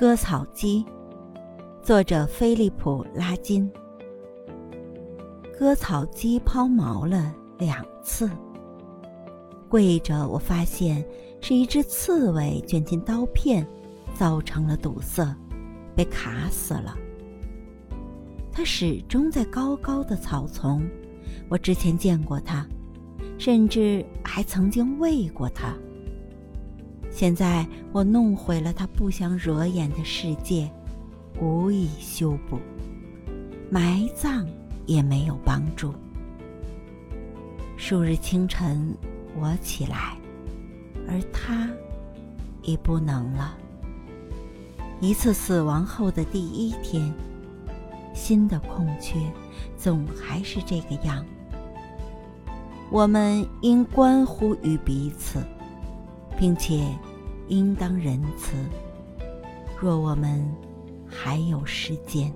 割草机，作者菲利普·拉金。割草机抛锚了两次，跪着我发现是一只刺猬卷进刀片，造成了堵塞，被卡死了。它始终在高高的草丛，我之前见过它，甚至还曾经喂过它。现在我弄毁了他不想惹眼的世界，无以修补，埋葬也没有帮助。数日清晨，我起来，而他已不能了。一次死亡后的第一天，新的空缺总还是这个样。我们应关乎于彼此。并且，应当仁慈。若我们还有时间。